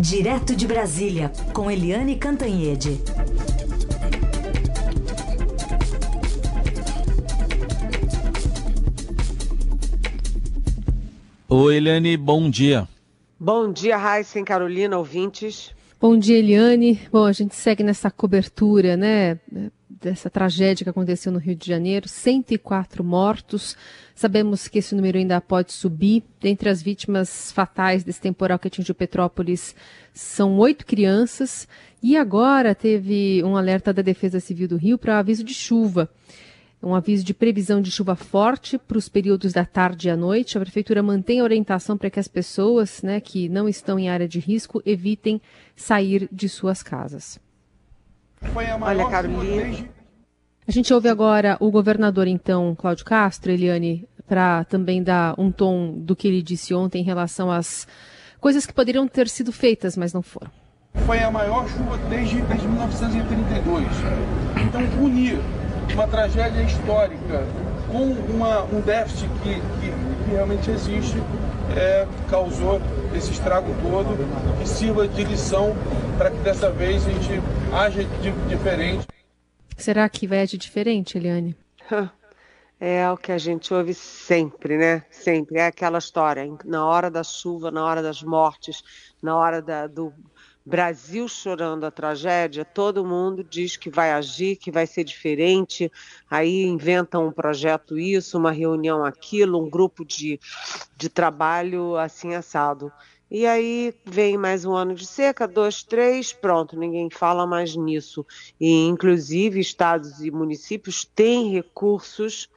Direto de Brasília, com Eliane Cantanhede. Oi, Eliane, bom dia. Bom dia, Raíssa Carolina, ouvintes. Bom dia, Eliane. Bom, a gente segue nessa cobertura, né, dessa tragédia que aconteceu no Rio de Janeiro, 104 mortos. Sabemos que esse número ainda pode subir. Dentre as vítimas fatais desse temporal que atingiu Petrópolis, são oito crianças. E agora teve um alerta da Defesa Civil do Rio para aviso de chuva um aviso de previsão de chuva forte para os períodos da tarde e à noite. A prefeitura mantém a orientação para que as pessoas né, que não estão em área de risco evitem sair de suas casas. Olha, Carolina. A gente ouve agora o governador, então, Cláudio Castro, Eliane, para também dar um tom do que ele disse ontem em relação às coisas que poderiam ter sido feitas, mas não foram. Foi a maior chuva desde, desde 1932. Então, unir uma tragédia histórica com uma, um déficit que, que, que realmente existe, é, causou esse estrago todo, que sirva de lição para que dessa vez a gente age de, diferente. Será que vai agir diferente, Eliane? É o que a gente ouve sempre, né? Sempre. É aquela história. Na hora da chuva, na hora das mortes, na hora da, do, Brasil chorando a tragédia, todo mundo diz que vai agir, que vai ser diferente, aí inventam um projeto isso, uma reunião aquilo, um grupo de, de trabalho assim assado. E aí vem mais um ano de seca, dois, três, pronto, ninguém fala mais nisso. E inclusive estados e municípios têm recursos,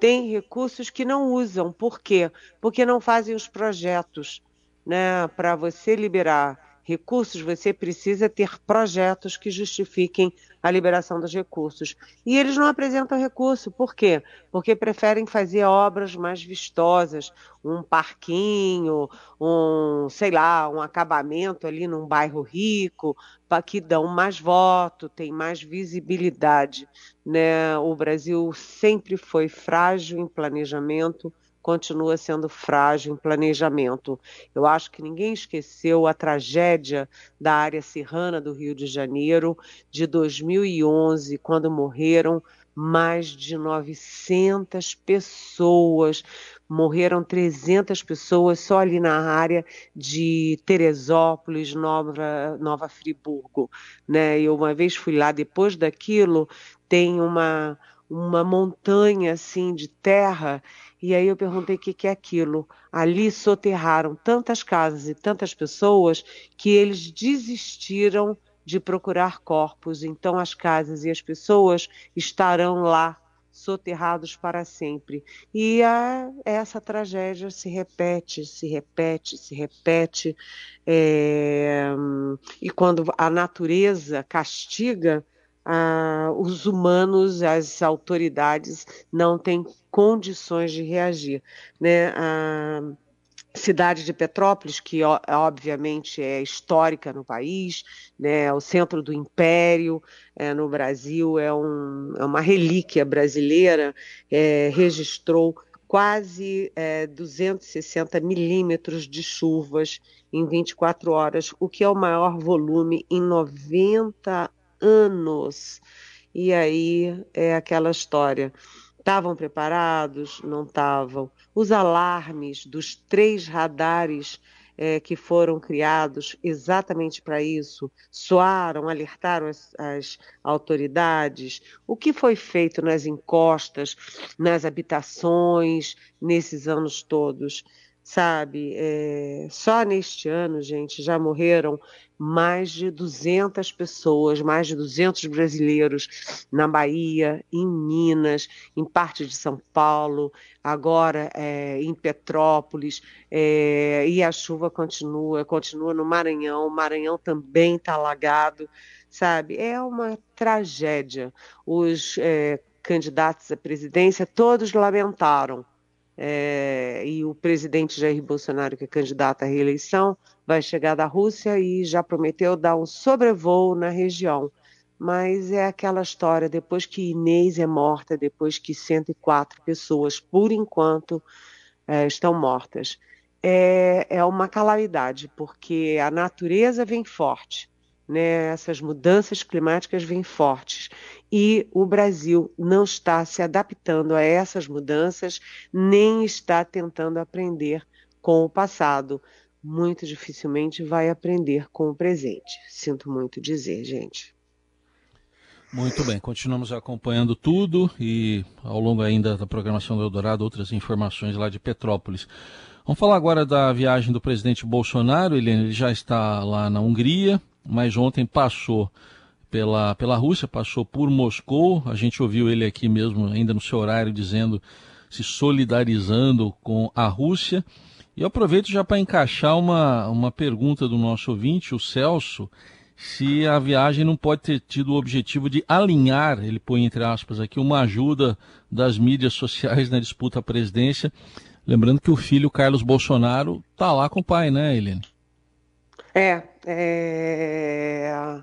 têm recursos que não usam. Por quê? Porque não fazem os projetos, né? Para você liberar recursos, você precisa ter projetos que justifiquem a liberação dos recursos. E eles não apresentam recurso, por quê? Porque preferem fazer obras mais vistosas, um parquinho, um, sei lá, um acabamento ali num bairro rico, que dão mais voto, tem mais visibilidade. Né? O Brasil sempre foi frágil em planejamento, continua sendo frágil em planejamento. Eu acho que ninguém esqueceu a tragédia da área serrana do Rio de Janeiro de 2011, quando morreram mais de 900 pessoas, morreram 300 pessoas só ali na área de Teresópolis, Nova, Nova Friburgo. Né? Eu uma vez fui lá, depois daquilo, tem uma, uma montanha assim de terra e aí eu perguntei o que, que é aquilo. Ali soterraram tantas casas e tantas pessoas que eles desistiram de procurar corpos. Então as casas e as pessoas estarão lá soterrados para sempre. E a, essa tragédia se repete, se repete, se repete. É, e quando a natureza castiga, ah, os humanos, as autoridades não têm condições de reagir. Né? A cidade de Petrópolis, que obviamente é histórica no país, né? o centro do império é, no Brasil, é, um, é, uma relíquia brasileira, é, registrou quase é, 260 milímetros de chuvas em 24 horas, o que é o maior volume em 90 anos. E aí é aquela história. Estavam preparados? Não estavam. Os alarmes dos três radares é, que foram criados exatamente para isso soaram, alertaram as, as, autoridades? O que foi feito nas encostas, nas habitações, nesses anos todos? Sabe? É, só neste ano, gente, já morreram mais de 200 pessoas, mais de 200 brasileiros na Bahia, em Minas, em parte de São Paulo, agora é, em Petrópolis, é, e a chuva continua, continua no Maranhão, o Maranhão também está alagado, sabe? É uma tragédia. Os candidatos à presidência todos lamentaram é, e o presidente Jair Bolsonaro, que é candidato à reeleição, vai chegar da Rússia e já prometeu dar um sobrevoo na região. Mas é aquela história, depois que Inês é morta, depois que 104 pessoas, por enquanto, é, estão mortas. é, é uma calamidade, porque a natureza vem forte, né? essas mudanças climáticas vêm fortes e o Brasil não está se adaptando a essas mudanças, nem está tentando aprender com o passado. Muito dificilmente vai aprender com o presente. Sinto muito dizer, gente. Muito bem, continuamos acompanhando tudo e ao longo ainda da programação do Eldorado outras informações lá de Petrópolis. Vamos falar agora da viagem do presidente Bolsonaro. Ele, ele já está lá na Hungria, mas ontem passou pela, pela Rússia, passou por Moscou. A gente ouviu ele aqui mesmo, ainda no seu horário, dizendo, se solidarizando com a Rússia. E eu aproveito já para encaixar uma, uma pergunta do nosso ouvinte, o Celso se a viagem não pode ter tido o objetivo de alinhar, ele põe entre aspas aqui, uma ajuda das mídias sociais na disputa à presidência. Lembrando que o filho Carlos Bolsonaro está lá com o pai, né, Helene? É, é,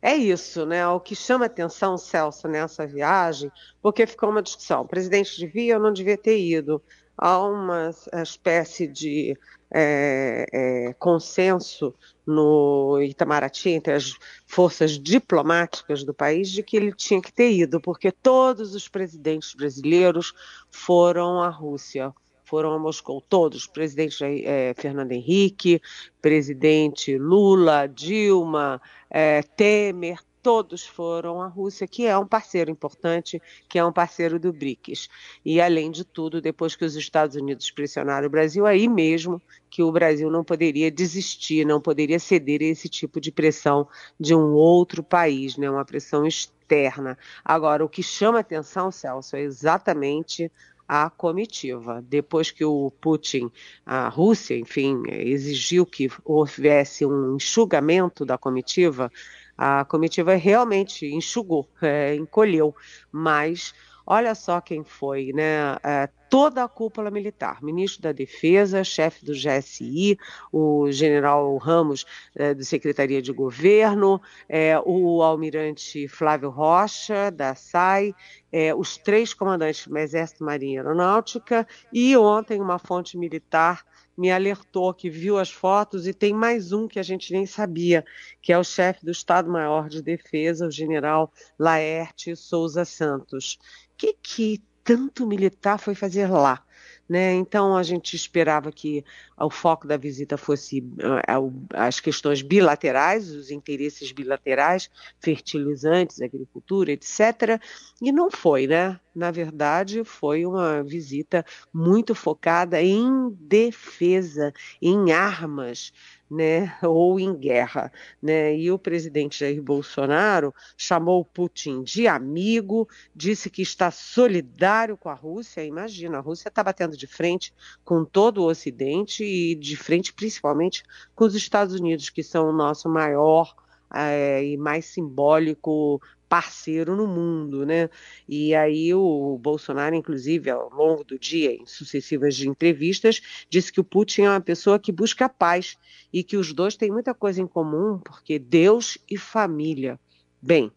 é isso, né? O que chama atenção, Celso, nessa viagem, porque ficou uma discussão: o presidente devia ou não devia ter ido? Há uma espécie de é, é, consenso no Itamaraty entre as forças diplomáticas do país de que ele tinha que ter ido, porque todos os presidentes brasileiros foram à Rússia, foram a Moscou, todos, presidente é, Fernando Henrique, presidente Lula, Dilma, é, Temer, todos foram à Rússia, que é um parceiro importante, que é um parceiro do BRICS. E, além de tudo, depois que os Estados Unidos pressionaram o Brasil, aí mesmo que o Brasil não poderia desistir, não poderia ceder a esse tipo de pressão de um outro país, né? uma pressão externa. Agora, o que chama atenção, Celso, é exatamente a comitiva. Depois que o Putin, a Rússia, enfim, exigiu que houvesse um enxugamento da comitiva, a comitiva realmente enxugou, é, encolheu, mas olha só quem foi, né? É, toda a cúpula militar, ministro da Defesa, chefe do GSI, o general Ramos, é, do Secretaria de Governo, é, o almirante Flávio Rocha, da SAI, é, os três comandantes do Exército, Marinha e Aeronáutica, e ontem uma fonte militar me alertou que viu as fotos e tem mais um que a gente nem sabia, que é o chefe do Estado-Maior de Defesa, o general Laerte Souza Santos. O que, que tanto militar foi fazer lá? Né? Então a gente esperava que o foco da visita fosse uh, as questões bilaterais, os interesses bilaterais, fertilizantes, agricultura, etc. E não foi, né? Na verdade, foi uma visita muito focada em defesa, em armas, né, ou em guerra, né? E o presidente Jair Bolsonaro chamou Putin de amigo, disse que está solidário com a Rússia. Imagina, a Rússia está batendo de frente com todo o Ocidente e de frente principalmente com os Estados Unidos, que são o nosso maior é, e mais simbólico parceiro no mundo, né? E aí o Bolsonaro, inclusive, ao longo do dia, em sucessivas entrevistas, disse que o Putin é uma pessoa que busca a paz e que os dois têm muita coisa em comum, porque Deus e família. Bem,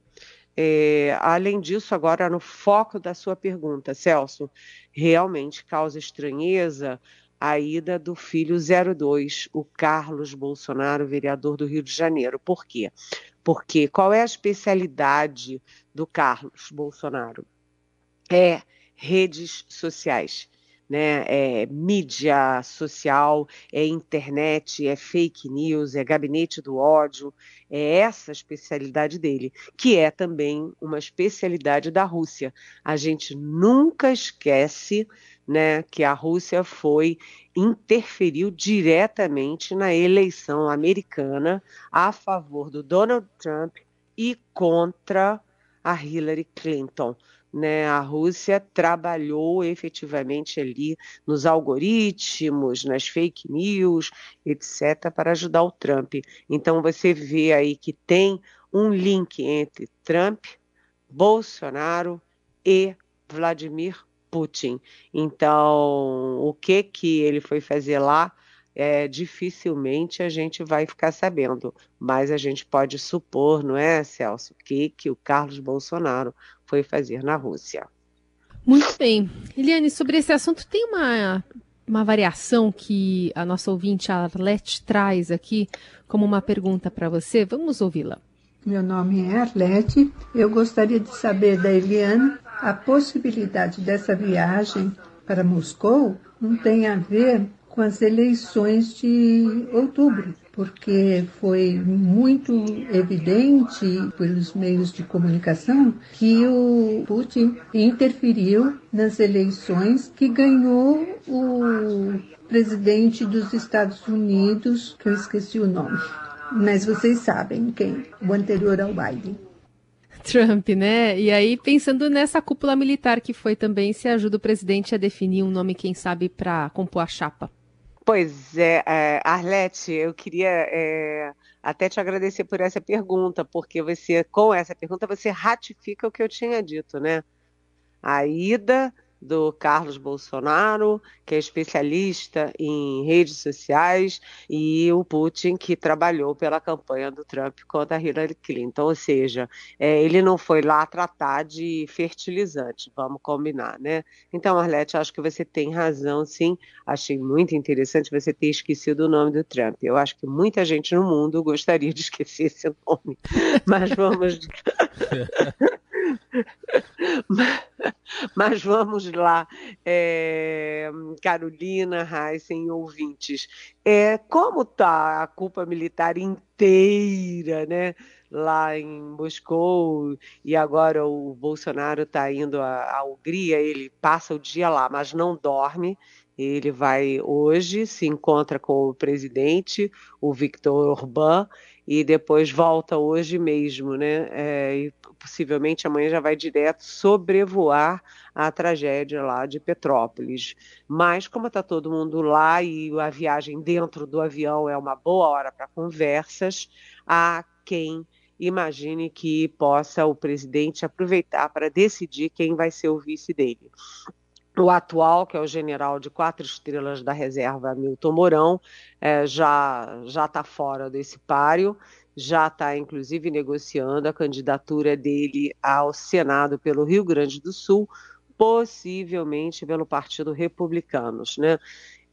é, além disso, agora no foco da sua pergunta, Celso, realmente causa estranheza a ida do filho 02, o Carlos Bolsonaro, vereador do Rio de Janeiro. Por quê? Porque qual é a especialidade do Carlos Bolsonaro? É redes sociais. Né? É mídia social, é internet, é fake news, é gabinete do ódio, é essa a especialidade dele, que é também uma especialidade da Rússia. A gente nunca esquece né, que a Rússia foi interferiu diretamente na eleição americana a favor do Donald Trump e contra a Hillary Clinton. Né, a Rússia trabalhou efetivamente ali nos algoritmos, nas fake news, etc., para ajudar o Trump. Então você vê aí que tem um link entre Trump, Bolsonaro e Vladimir Putin. Então, o que que ele foi fazer lá, é, dificilmente a gente vai ficar sabendo, mas a gente pode supor, não é, Celso, o que que o Carlos Bolsonaro foi fazer na Rússia. Muito bem. Eliane, sobre esse assunto tem uma uma variação que a nossa ouvinte Arlete traz aqui como uma pergunta para você. Vamos ouvi-la. Meu nome é Arlete. Eu gostaria de saber da Eliana a possibilidade dessa viagem para Moscou não tem a ver com as eleições de outubro, porque foi muito evidente pelos meios de comunicação que o Putin interferiu nas eleições que ganhou o presidente dos Estados Unidos, que eu esqueci o nome. Mas vocês sabem quem, o anterior ao Biden. Trump, né? E aí, pensando nessa cúpula militar que foi também, se ajuda o presidente a definir um nome, quem sabe, para compor a chapa. Pois é, é, Arlete, eu queria é, até te agradecer por essa pergunta, porque você, com essa pergunta, você ratifica o que eu tinha dito, né? A ida do Carlos Bolsonaro, que é especialista em redes sociais, e o Putin, que trabalhou pela campanha do Trump contra Hillary Clinton. Ou seja, é, ele não foi lá tratar de fertilizante, vamos combinar, né? Então, Arlete, acho que você tem razão, sim. Achei muito interessante você ter esquecido o nome do Trump. Eu acho que muita gente no mundo gostaria de esquecer esse nome. Mas vamos. Mas vamos lá, é, Carolina, Heisen ouvintes. É, como está a culpa militar inteira, né? Lá em Moscou, e agora o Bolsonaro está indo à, Hungria, ele passa o dia lá, mas não dorme. Ele vai hoje, se encontra com o presidente, o Victor Orbán, e depois volta hoje mesmo, né? É, e possivelmente amanhã já vai direto sobrevoar a tragédia lá de Petrópolis. Mas como está todo mundo lá e a viagem dentro do avião é uma boa hora para conversas, há quem imagine que possa o presidente aproveitar para decidir quem vai ser o vice dele. O atual, que é o general de quatro estrelas da reserva, Milton Mourão, é, já já está fora desse páreo já está, inclusive, negociando a candidatura dele ao Senado pelo Rio Grande do Sul, possivelmente pelo Partido Republicanos. Né?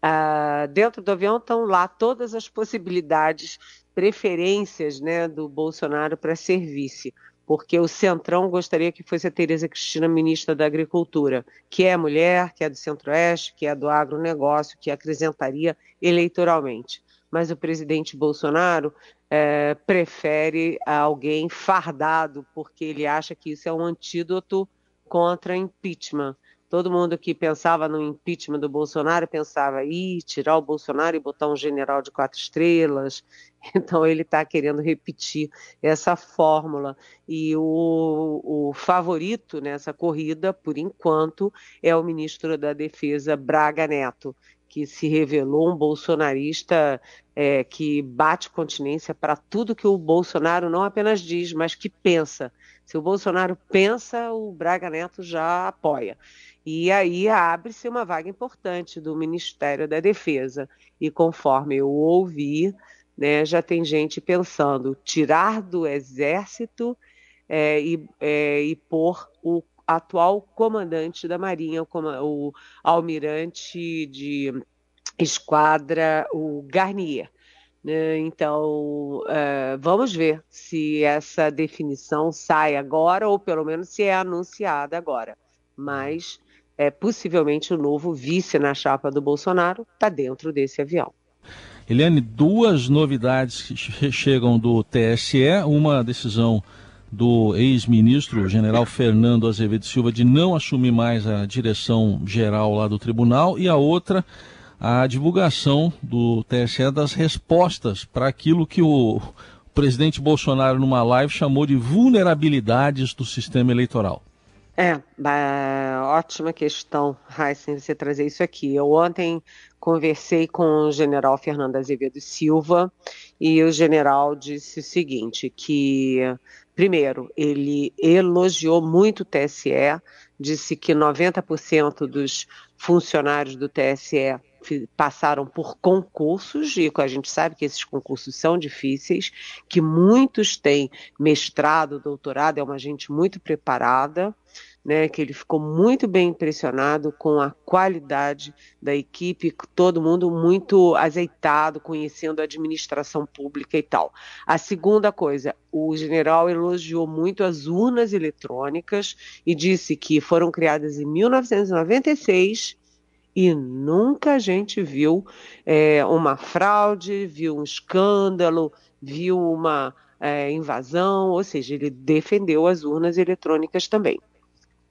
Ah, dentro do avião estão lá todas as possibilidades, preferências né, do Bolsonaro para ser vice porque o Centrão gostaria que fosse a Tereza Cristina ministra da Agricultura, que é mulher, que é do Centro-Oeste, que é do agronegócio, que acrescentaria eleitoralmente. Mas o presidente Bolsonaro é, prefere alguém fardado, porque ele acha que isso é um antídoto contra impeachment. Todo mundo que pensava no impeachment do Bolsonaro pensava, ih, tirar o Bolsonaro e botar um general de quatro estrelas. Então ele está querendo repetir essa fórmula. E o, o favorito nessa corrida, por enquanto, é o ministro da Defesa, Braga Neto, que se revelou um bolsonarista é, que bate continência para tudo que o Bolsonaro não apenas diz, mas que pensa. Se o Bolsonaro pensa, o Braga Neto já apoia. E aí abre-se uma vaga importante do Ministério da Defesa. E conforme eu ouvi, né, já tem gente pensando tirar do Exército é, e, é, e pôr o atual comandante da Marinha, o, o almirante de esquadra, o Garnier. Né? Então, uh, vamos ver se essa definição sai agora ou pelo menos se é anunciada agora. Mas é, possivelmente o novo vice na chapa do Bolsonaro está dentro desse avião. Eliane, duas novidades que chegam do TSE, uma decisão do ex-ministro general Fernando Azevedo Silva de não assumir mais a direção geral lá do tribunal e a outra a divulgação do TSE das respostas para aquilo que o presidente Bolsonaro numa live chamou de vulnerabilidades do sistema eleitoral. É, ótima questão, Heisen, você trazer isso aqui. Eu ontem conversei com o general Fernando Azevedo Silva e o general disse o seguinte, que Primeiro, ele elogiou muito o TSE, disse que 90% dos funcionários do TSE passaram por concursos, e a gente sabe que esses concursos são difíceis, que muitos têm mestrado, doutorado, é uma gente muito preparada, né, que ele ficou muito bem impressionado com a qualidade da equipe, todo mundo muito azeitado, conhecendo a administração pública e tal. A segunda coisa, o general elogiou muito as urnas eletrônicas e disse que foram criadas em 1996 e nunca a gente viu é, uma fraude, viu um escândalo, viu uma é, invasão, ou seja, ele defendeu as urnas eletrônicas também.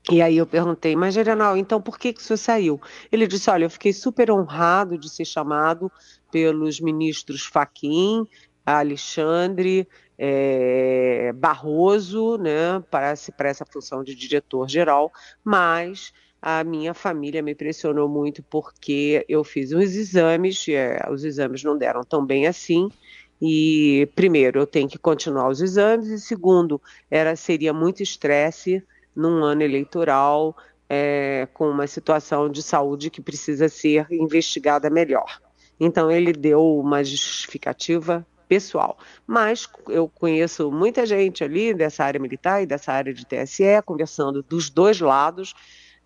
E aí eu perguntei, mas General, então por que, que o senhor saiu? Ele disse, olha, eu fiquei super honrado de ser chamado pelos ministros Faquim, Alexandre, é, Barroso, né, para, para essa função de diretor-geral, mas a minha família me pressionou muito porque eu fiz uns exames, é, os exames não deram tão bem assim, e primeiro eu tenho que continuar os exames, e segundo, era, seria muito estresse num ano eleitoral, é, com uma situação de saúde que precisa ser investigada melhor. Então ele deu uma justificativa pessoal. Mas eu conheço muita gente ali dessa área militar e dessa área de TSE, conversando dos dois lados,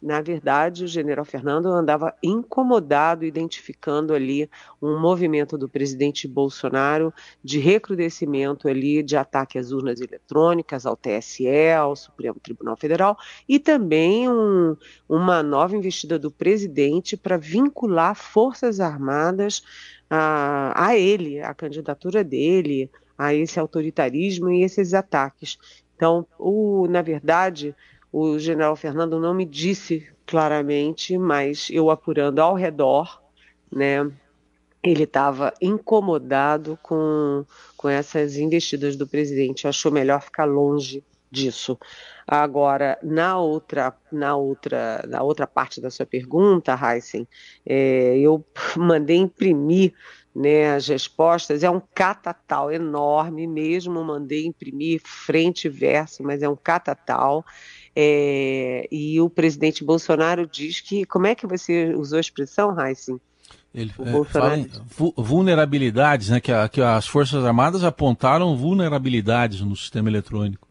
na verdade, o general Fernando andava incomodado, identificando ali um movimento do presidente Bolsonaro de recrudescimento ali de ataque às urnas eletrônicas, ao TSE, ao Supremo Tribunal Federal, e também um, uma nova investida do presidente para vincular Forças Armadas a, a ele, a candidatura dele, a esse autoritarismo e esses ataques. Então, o, na verdade, o general Fernando não me disse claramente, mas eu apurando ao redor, né, ele estava incomodado com, com essas investidas do presidente. Achou melhor ficar longe disso. Agora, na outra, na outra, na outra parte da sua pergunta, Heisen, é, eu mandei imprimir né, as respostas. É um catatal enorme mesmo, mandei imprimir frente e verso, mas é um catatal. É, e o presidente Bolsonaro diz que. Como é que você usou a expressão, Heisen? Ele é, fala em vulnerabilidades, né? Que, a, que as Forças Armadas apontaram vulnerabilidades no sistema eletrônico.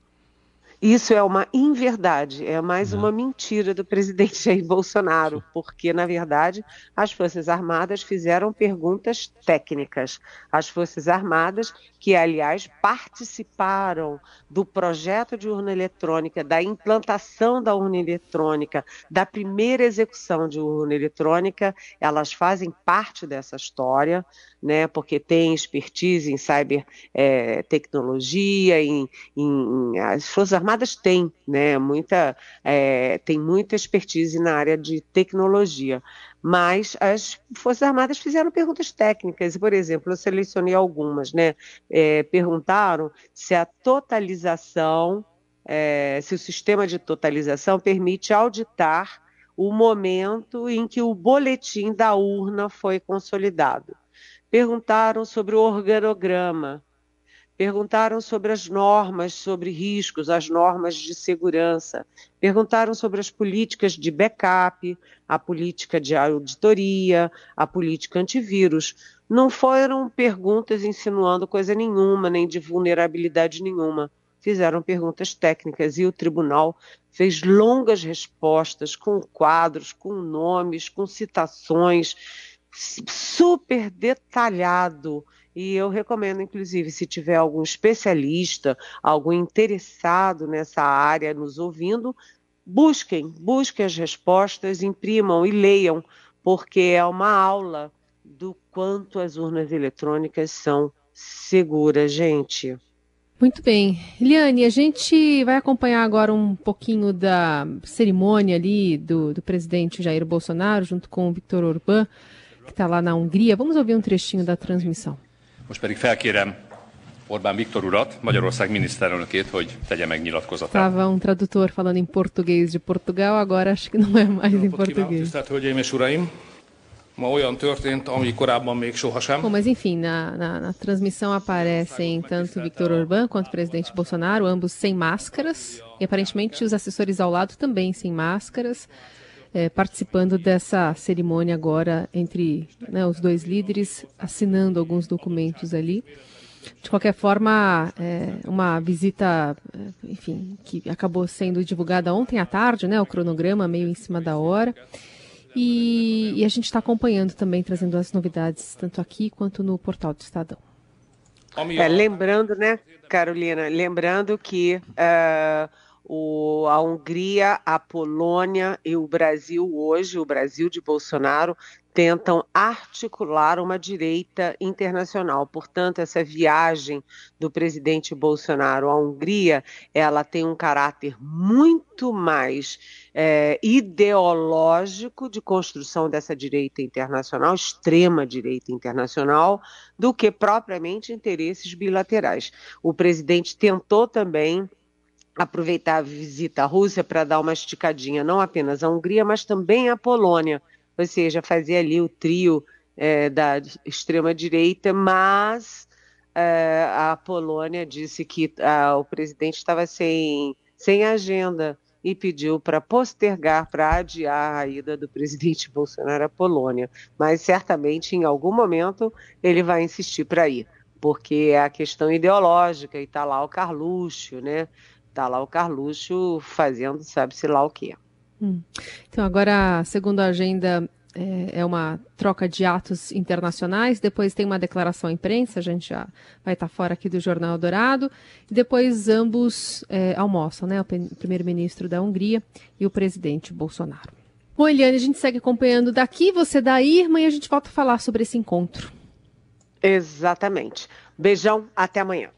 Isso é uma inverdade, é mais uma mentira do presidente Jair Bolsonaro, porque, na verdade, as Forças Armadas fizeram perguntas técnicas. As Forças Armadas, que, aliás, participaram do projeto de urna eletrônica, da implantação da urna eletrônica, da primeira execução de urna eletrônica, elas fazem parte dessa história, né, porque tem expertise em cybertecnologia, é, em, em, as Forças Armadas Armadas têm, né, muita, é, tem muita expertise na área de tecnologia, mas as Forças Armadas fizeram perguntas técnicas, por exemplo, eu selecionei algumas, né, é, perguntaram se a totalização, é, se o sistema de totalização permite auditar o momento em que o boletim da urna foi consolidado. Perguntaram sobre o organograma, perguntaram sobre as normas sobre riscos, as normas de segurança, perguntaram sobre as políticas de backup, a política de auditoria, a política antivírus. Não foram perguntas insinuando coisa nenhuma, nem de vulnerabilidade nenhuma. Fizeram perguntas técnicas e o tribunal fez longas respostas com quadros, com nomes, com citações, super detalhado e eu recomendo, inclusive, se tiver algum especialista, algum interessado nessa área nos ouvindo, busquem, busquem as respostas, imprimam e leiam, porque é uma aula do quanto as urnas eletrônicas são seguras, gente. Muito bem. Eliane, a gente vai acompanhar agora um pouquinho da cerimônia ali do, do presidente Jair Bolsonaro, junto com o Viktor Orbán, que está lá na Hungria. Vamos ouvir um trechinho da transmissão. Most pedig felkérem Orbán Viktor urat, Magyarország miniszterelnökét, hogy tegye meg nyilatkozatát. Estava um tradutor falando em português de Portugal, agora acho que não é mais em português. Tisztelt Hölgyeim és Uraim! Ma olyan történt, ami korábban még sohasem. Bom, mas enfim, na, na, na transmissão aparecem tanto Viktor Orbán quanto o presidente Bolsonaro, ambos sem máscaras, e aparentemente os assessores ao lado também sem máscaras é, participando dessa cerimônia agora entre né, os dois líderes, assinando alguns documentos ali. De qualquer forma, é uma visita, enfim, que acabou sendo divulgada ontem à tarde, né? O cronograma meio em cima da hora. E, e a gente está acompanhando também, trazendo as novidades, tanto aqui quanto no portal do Estadão. É, lembrando, né, Carolina, lembrando que uh, o, a Hungria, a Polônia e o Brasil hoje, o Brasil de Bolsonaro, tentam articular uma direita internacional. Portanto, essa viagem do presidente Bolsonaro à Hungria, ela tem um caráter muito mais é, ideológico de construção dessa direita internacional, extrema direita internacional, do que propriamente interesses bilaterais. O presidente tentou também aproveitar a visita à Rússia para dar uma esticadinha não apenas à Hungria, mas também à Polônia ou seja, fazer ali o trio é, da extrema-direita, mas é, a Polônia disse que a, o presidente estava sem, sem agenda e pediu para postergar, para adiar a ida do presidente Bolsonaro à Polônia. Mas certamente, em algum momento, ele vai insistir para ir, porque é a questão ideológica e está lá o Carluxo, né? Está lá o Carluxo fazendo sabe-se lá o quê. Hum. Então, agora, segundo a agenda, é, é, uma troca de atos internacionais, depois tem uma declaração à imprensa, a gente já vai estar fora aqui do Jornal Dourado, e depois ambos é, almoçam, né? O primeiro-ministro da Hungria e o presidente Bolsonaro. Bom, Eliane, a gente segue acompanhando daqui, você daí, irmã, e a gente volta a falar sobre esse encontro. Exatamente. Beijão, até amanhã.